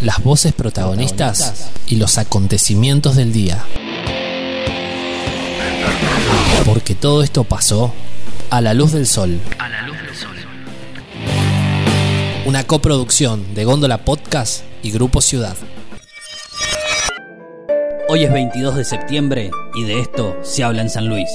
las voces protagonistas y los acontecimientos del día. Porque todo esto pasó a la luz del sol. A la luz del sol. Una coproducción de Góndola Podcast y Grupo Ciudad. Hoy es 22 de septiembre y de esto se habla en San Luis.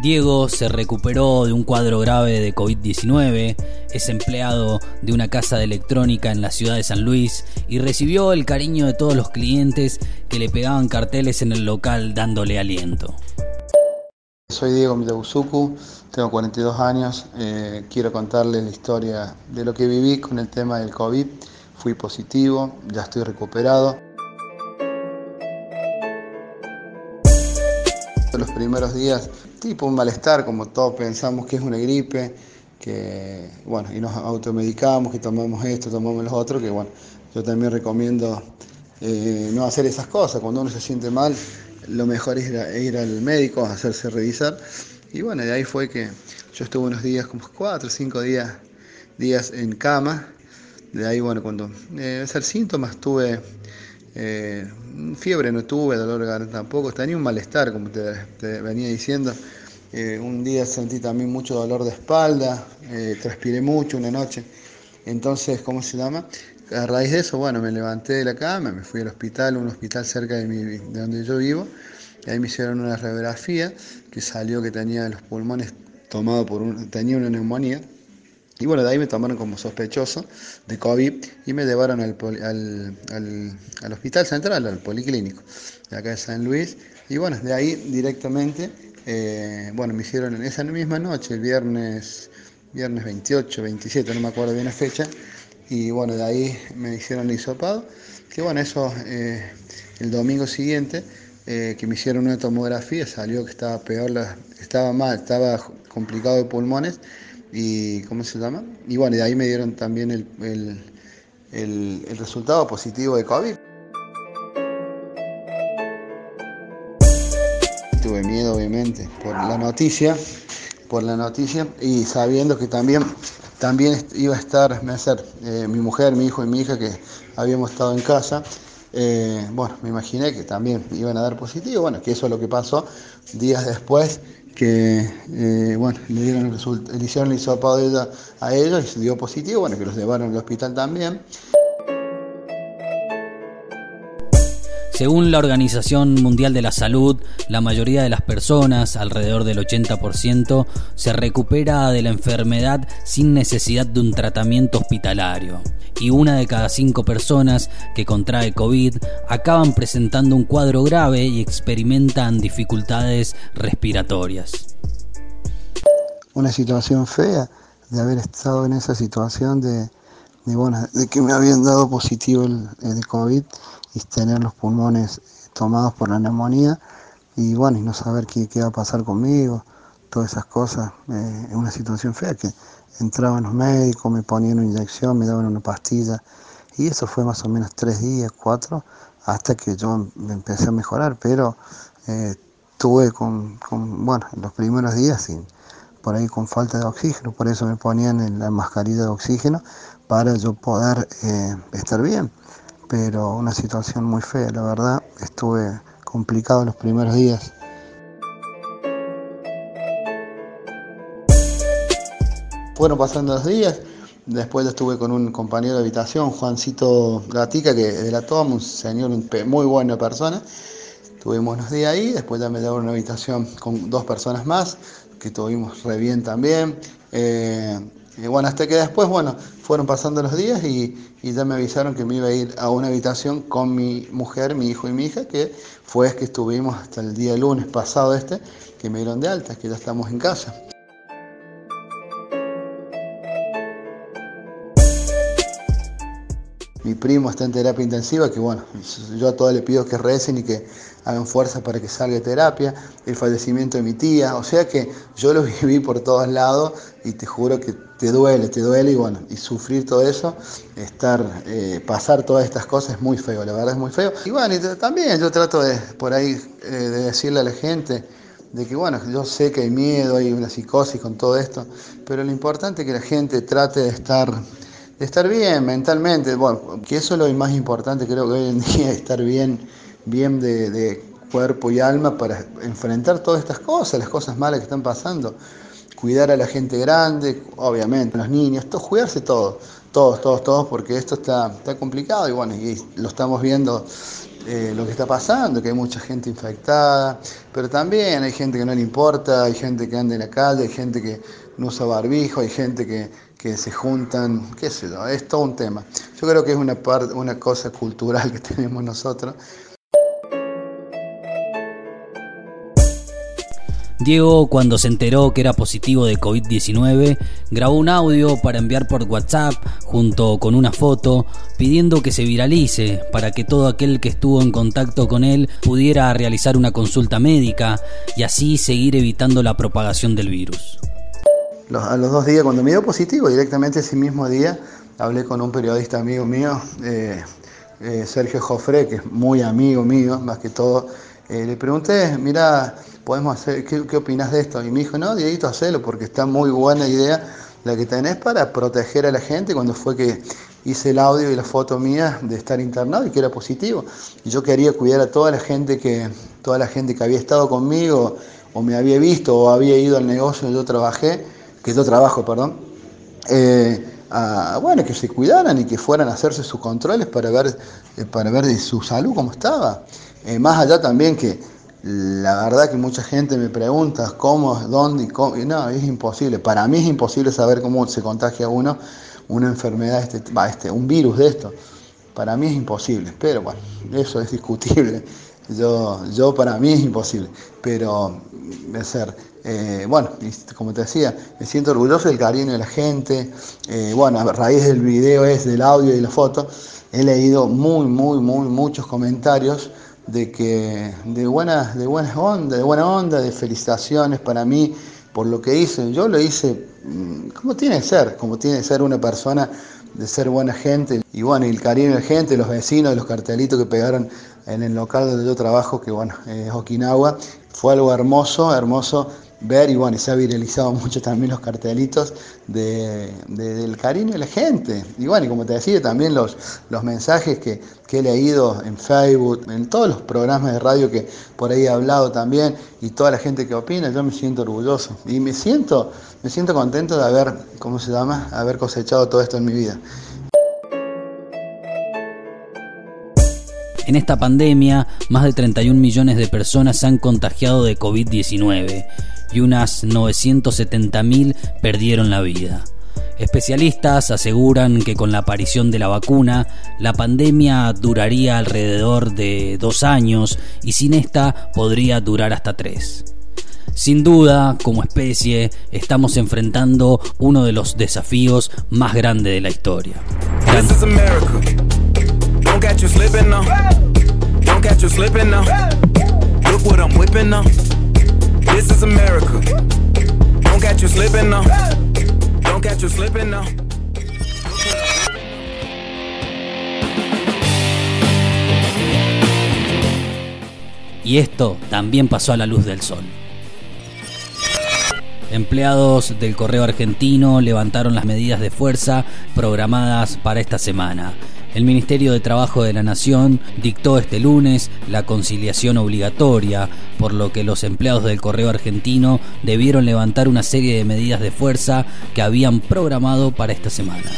Diego se recuperó de un cuadro grave de COVID-19, es empleado de una casa de electrónica en la ciudad de San Luis y recibió el cariño de todos los clientes que le pegaban carteles en el local dándole aliento. Soy Diego Milabuzuku, tengo 42 años, eh, quiero contarles la historia de lo que viví con el tema del COVID. Fui positivo, ya estoy recuperado. Los primeros días tipo un malestar, como todos pensamos que es una gripe, que bueno, y nos automedicamos, que tomamos esto, tomamos los otros, que bueno, yo también recomiendo eh, no hacer esas cosas. Cuando uno se siente mal, lo mejor es ir, al médico, hacerse revisar. Y bueno, de ahí fue que yo estuve unos días, como cuatro o cinco días, días en cama. De ahí, bueno, cuando eh, hacer síntomas, tuve eh, fiebre, no tuve, dolor de garganta tampoco, tenía un malestar, como te venía diciendo. Eh, un día sentí también mucho dolor de espalda, eh, transpiré mucho una noche. Entonces, ¿cómo se llama? A raíz de eso, bueno, me levanté de la cama, me fui al hospital, un hospital cerca de, de donde yo vivo, ahí me hicieron una radiografía que salió que tenía los pulmones tomados por un, tenía una neumonía. Y bueno, de ahí me tomaron como sospechoso de COVID y me llevaron al, al, al hospital central, al policlínico, de acá de San Luis. Y bueno, de ahí directamente eh, bueno, me hicieron esa misma noche, el viernes, viernes 28, 27, no me acuerdo bien la fecha, y bueno, de ahí me hicieron el hisopado, que bueno, eso eh, el domingo siguiente, eh, que me hicieron una tomografía, salió que estaba peor, estaba mal, estaba complicado de pulmones, y ¿cómo se llama? Y bueno, de ahí me dieron también el, el resultado positivo de COVID. tuve miedo obviamente por la noticia, por la noticia y sabiendo que también, también iba a estar, me hacer, eh, mi mujer, mi hijo y mi hija que habíamos estado en casa. Eh, bueno, me imaginé que también iban a dar positivo, bueno, que eso es lo que pasó días después, que eh, bueno, le dieron el, le hicieron el hisopado a ellos y se dio positivo, bueno, que los llevaron al hospital también. Según la Organización Mundial de la Salud, la mayoría de las personas, alrededor del 80%, se recupera de la enfermedad sin necesidad de un tratamiento hospitalario. Y una de cada cinco personas que contrae COVID acaban presentando un cuadro grave y experimentan dificultades respiratorias. Una situación fea de haber estado en esa situación de, de, que me habían dado positivo el, COVID y tener los pulmones tomados por la neumonía y bueno, y no saber qué, qué va a pasar conmigo, todas esas cosas. Eh, una situación fea que entraban los médicos, me ponían una inyección, me daban una pastilla y eso fue más o menos tres días, cuatro, hasta que yo me empecé a mejorar, pero eh, tuve con, con, bueno, los primeros días sin, por ahí con falta de oxígeno, por eso me ponían en la mascarilla de oxígeno para yo poder eh, estar bien pero una situación muy fea, la verdad, estuve complicado los primeros días. Fueron pasando los días, después estuve con un compañero de habitación, Juancito Gatica, que de la toma, un señor muy buena persona. Tuvimos unos días ahí, después ya me dieron una habitación con dos personas más, que tuvimos re bien también. Eh, bueno, hasta que después, bueno, fueron pasando los días y, ya me avisaron que me iba a ir a una habitación con mi mujer, mi hijo y mi hija, que fue que estuvimos hasta el día lunes pasado este, que me dieron de alta, que ya estamos en casa. Mi primo está en terapia intensiva, que bueno, yo a todos le pido que recen y que hagan fuerza para que salga de terapia. El fallecimiento de mi tía, o sea que yo lo viví por todos lados y te juro que te duele, te duele y bueno, y sufrir todo eso, estar, eh, pasar todas estas cosas es muy feo, la verdad es muy feo. Y bueno, también yo trato de por ahí eh, de decirle a la gente de que bueno, yo sé que hay miedo, hay una psicosis con todo esto, pero lo importante es que la gente trate de estar estar bien mentalmente, bueno, que eso es lo más importante creo que hoy en día, estar bien, bien de, cuerpo y alma para enfrentar todas estas cosas, las cosas malas que están pasando. Cuidar a la gente grande, obviamente, a los niños, todo, cuidarse todo, todos, todos, todos, porque esto está, está complicado y bueno, y lo estamos viendo eh, lo que está pasando, que hay mucha gente infectada, pero también hay gente que no le importa, hay gente que anda en la calle, hay gente que no usa barbijo, hay gente que, que se juntan, qué sé yo, es todo un tema. Yo creo que es una, parte, una cosa cultural que tenemos nosotros Diego, cuando se enteró que era positivo de COVID-19, grabó un audio para enviar por WhatsApp junto con una foto pidiendo que se viralice para que todo aquel que estuvo en contacto con él pudiera realizar una consulta médica y así seguir evitando la propagación del virus. A los dos días, cuando me dio positivo, directamente ese mismo día, hablé con un periodista amigo mío, eh, eh, Sergio Jofre, que es muy amigo mío, más que todo. Eh, le pregunté, mira, podemos hacer, ¿qué, ¿qué, opinas de esto? Y me dijo, no, Dieguito, hacelo, porque está muy buena idea la que tenés para proteger a la gente cuando fue que hice el audio y la foto mía de estar internado y que era positivo. Y yo quería cuidar a toda la gente que, toda la gente que había estado conmigo, o me había visto, o había ido al negocio donde yo trabajé, que yo trabajo, perdón, eh, bueno, que se cuidaran y que fueran a hacerse sus controles para ver, eh, para ver su salud cómo estaba. Eh, más allá también que la verdad que mucha gente me pregunta cómo, dónde y cómo. No, es imposible. Para mí es imposible saber cómo se contagia uno una enfermedad, este, este, un virus de esto. Para mí es imposible. Pero bueno, eso es discutible. Yo, yo para mí es imposible. Pero, de ser. Eh, bueno, como te decía, me siento orgulloso del cariño de la gente. Eh, bueno, a raíz del video, es del audio y la foto, he leído muy, muy, muy, muchos comentarios de que de buena, de buena onda, de buena onda, de felicitaciones para mí por lo que hice. Yo lo hice mm, como tiene que ser, como tiene que ser una persona de ser buena gente. Y bueno, y el cariño de la gente, los vecinos, los cartelitos que pegaron en el local donde yo trabajo, que bueno, es Okinawa, fue algo hermoso, hermoso ver y bueno, se ha viralizado mucho también los cartelitos de, del cariño de la gente. Y bueno, y como te decía, también los, los mensajes que, que, he leído en Facebook, en todos los programas de radio que por ahí he hablado también, y toda la gente que opina, yo me siento orgulloso. Y me siento, me siento contento de haber, ¿cómo se llama?, haber cosechado todo esto en mi vida. En esta pandemia, más de 31 millones de personas se han contagiado de COVID-19 y unas 970.000 perdieron la vida. Especialistas aseguran que con la aparición de la vacuna, la pandemia duraría alrededor de dos años y sin esta podría durar hasta tres. Sin duda, como especie, estamos enfrentando uno de los desafíos más grandes de la historia. Y esto también pasó a la luz del sol. Empleados del correo argentino levantaron las medidas de fuerza programadas para esta semana. El Ministerio de Trabajo de la Nación dictó este lunes la conciliación obligatoria, por lo que los empleados del correo argentino debieron levantar una serie de medidas de fuerza que habían programado para esta semana.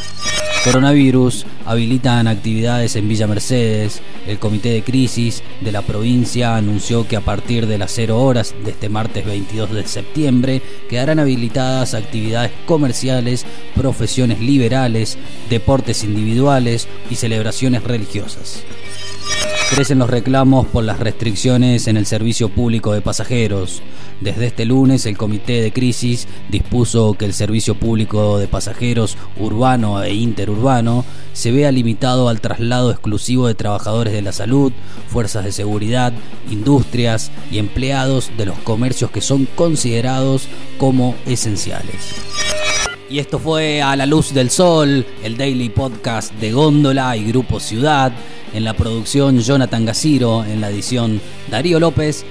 Coronavirus habilitan actividades en Villa Mercedes. El comité de crisis de la provincia anunció que a partir de las 0 horas de este martes 22 de septiembre quedarán habilitadas actividades comerciales, profesiones liberales, deportes individuales y celebraciones religiosas. Crecen los reclamos por las restricciones en el servicio público de pasajeros. Desde este lunes el Comité de Crisis dispuso que el servicio público de pasajeros urbano e interurbano se vea limitado al traslado exclusivo de trabajadores de la salud, fuerzas de seguridad, industrias y empleados de los comercios que son considerados como esenciales. Y esto fue A la Luz del Sol, el daily podcast de Góndola y Grupo Ciudad. En la producción Jonathan Gaciro, en la edición Darío López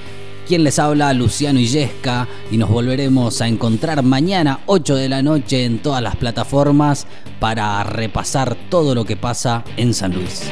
Quien les habla, Luciano Illesca, y nos volveremos a encontrar mañana 8 de la noche en todas las plataformas para repasar todo lo que pasa en San Luis.